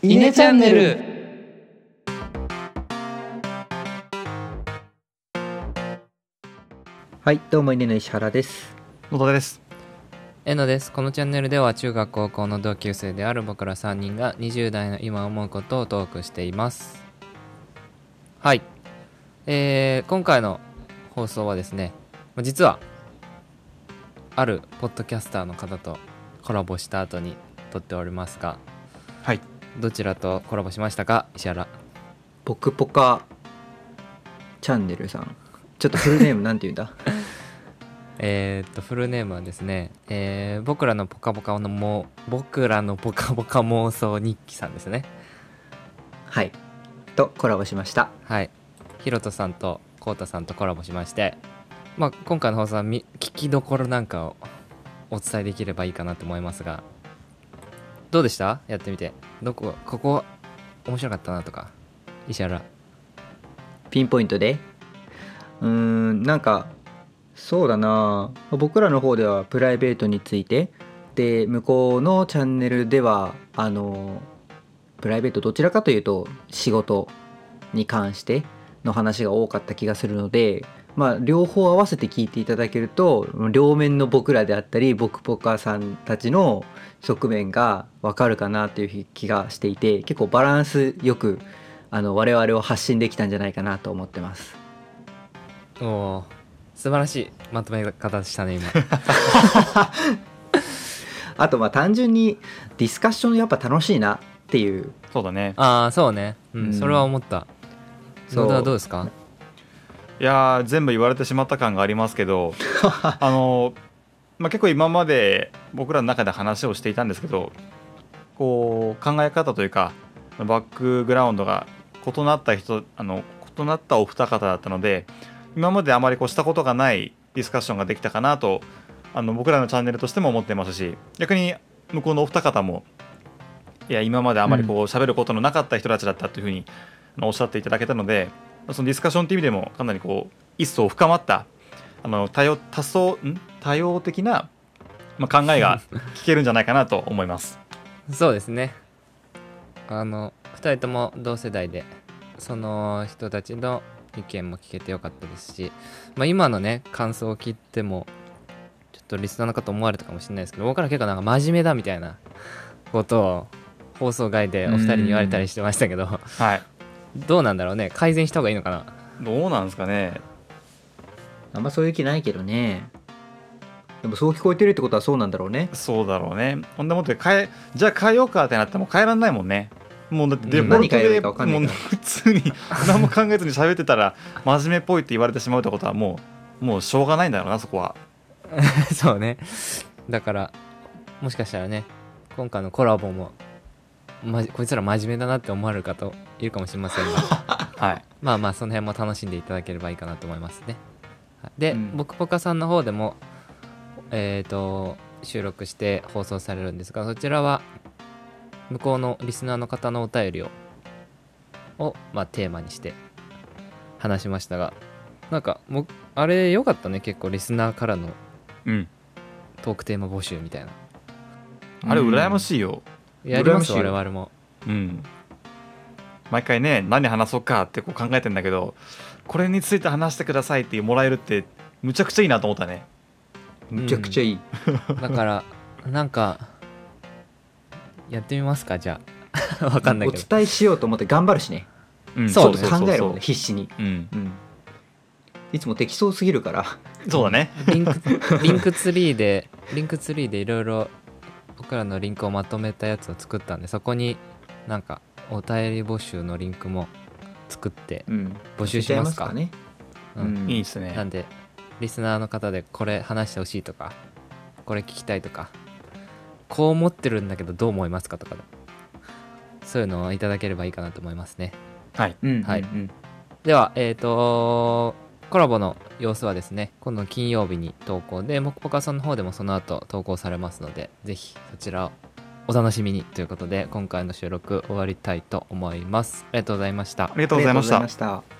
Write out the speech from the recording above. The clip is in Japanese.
イネチャンネルはい、どうも、稲の石原です。野田です。えのですこのチャンネルでは中学高校の同級生である僕ら3人が20代の今思うことをトークしていますはいえー、今回の放送はですねまあ実はあるポッドキャスターの方とコラボした後に撮っておりますがはい。どちらとコラボしましたか？石原ポクポカチャンネルさん。ちょっとフルネームなんて言うんだ？えー、っとフルネームはですね、えー僕らのポカポカのもう僕らのポカポカ妄想日記さんですねはい。とコラボしました。はいひろとさんとこうたさんとコラボしまして、まあ、今回の放送はみ聞きどころなんかをお伝えできればいいかなと思いますがどうでした？やってみて。どこ？ここ面白かったなとか？石原。ピンポイントで？うーん、なんか、そうだな。僕らの方ではプライベートについて、で、向こうのチャンネルでは、あの、プライベートどちらかというと仕事に関しての話が多かった気がするので、まあ、両方合わせて聞いていただけると両面の僕らであったり僕ポカさんたちの側面がわかるかなという気がしていて結構バランスよくあの我々を発信できたんじゃないかなと思ってます。おお素晴らしい。まとめ方したね今。あとまあ単純にディスカッションやっぱ楽しいなっていう。そうだね。ああそうね。うん、うん。それは思った。そう。野田はどうですか？いやー全部言われてしまった感がありますけど、あのーまあ、結構今まで僕らの中で話をしていたんですけど、こう考え方というかバックグラウンドが異なった人、あの異なったお二方だったので、今まであまりこうしたことがないディスカッションができたかなと、あの僕らのチャンネルとしても思ってますし、逆に向こうのお二方も。いや今まであまりこう喋ることのなかった人たちだったというふうにおっしゃっていただけたのでそのディスカッションという意味でもかなりこう一層深まったあの多様多層ん？多様的な、まあ、考えが 聞けるんじゃないかなと思います。そうですね。あの2人とも同世代でその人たちの意見も聞けてよかったですし、まあ、今のね感想を聞いてもちょっとリスナーの方思われたかもしれないですけど僕ら結構なんか真面目だみたいなことを放送外でお二人に言われたりしてましたけど。はい、どうなんだろうね改善した方がいいのかなどうなんですかね。あんまそういう気ないけどねでもそう聞こえてるってことはそうなんだろうねそうだろうね。こんなもんで変えじゃあ変えようかってなっても変えられないもんね。もうだってデうんフォルトでもう普通に何も考えずに喋ってたら真面目っぽいって言われてしまうってことはもうもうしょうがないんだろうなそこは。そうねだからもしかしたらね今回のコラボも、ま、こいつら真面目だなって思われる方いるかもしれませんが はい。まあまあその辺も楽しんでいただければいいかなと思いますね。はいで、うん僕ポカさんの方でもえっ、と収録して放送されるんですがそちらは向こうのリスナーの方のお便りをを、まあ、テーマにして話しましたがなんかもうあれ良かったね結構リスナーからのうん。トークテーマ募集みたいなあれ羨ましいよ。やります我々もうん、毎回ね何話そうかってこう考えてんだけどこれについて話してくださいってもらえるってむちゃくちゃいいなと思ったね。むちゃくちゃいい、だからなんかやってみますかじゃあ。わかんないおけど。伝えしようと思って頑張るしね。うん。そうちょっと考えるもんね必死に、うん。うん、いつも適当すぎるから。そうだね。リンク Linktree でリンクツリーでいろいろ僕らのリンクをまとめたやつを作ったんでそこになんかお便り募集のリンクも作って、うん。募集しますか？ね、ううん。んいいですね。なんでリスナーの方でこれ話してほしいとかこれ聞きたいとかこう思ってるんだけどどう思いますかとかそういうのをいただければいいかなと思いますね。はい。うんはいうん。うんではえっ、とコラボの様子はですね今度金曜日に投稿でモコポカさんの方でもその後投稿されますのでぜひそちらをお楽しみにということで今回の収録終わりたいと思います。ありがとうございました。ありがとうございました。ありがとうございました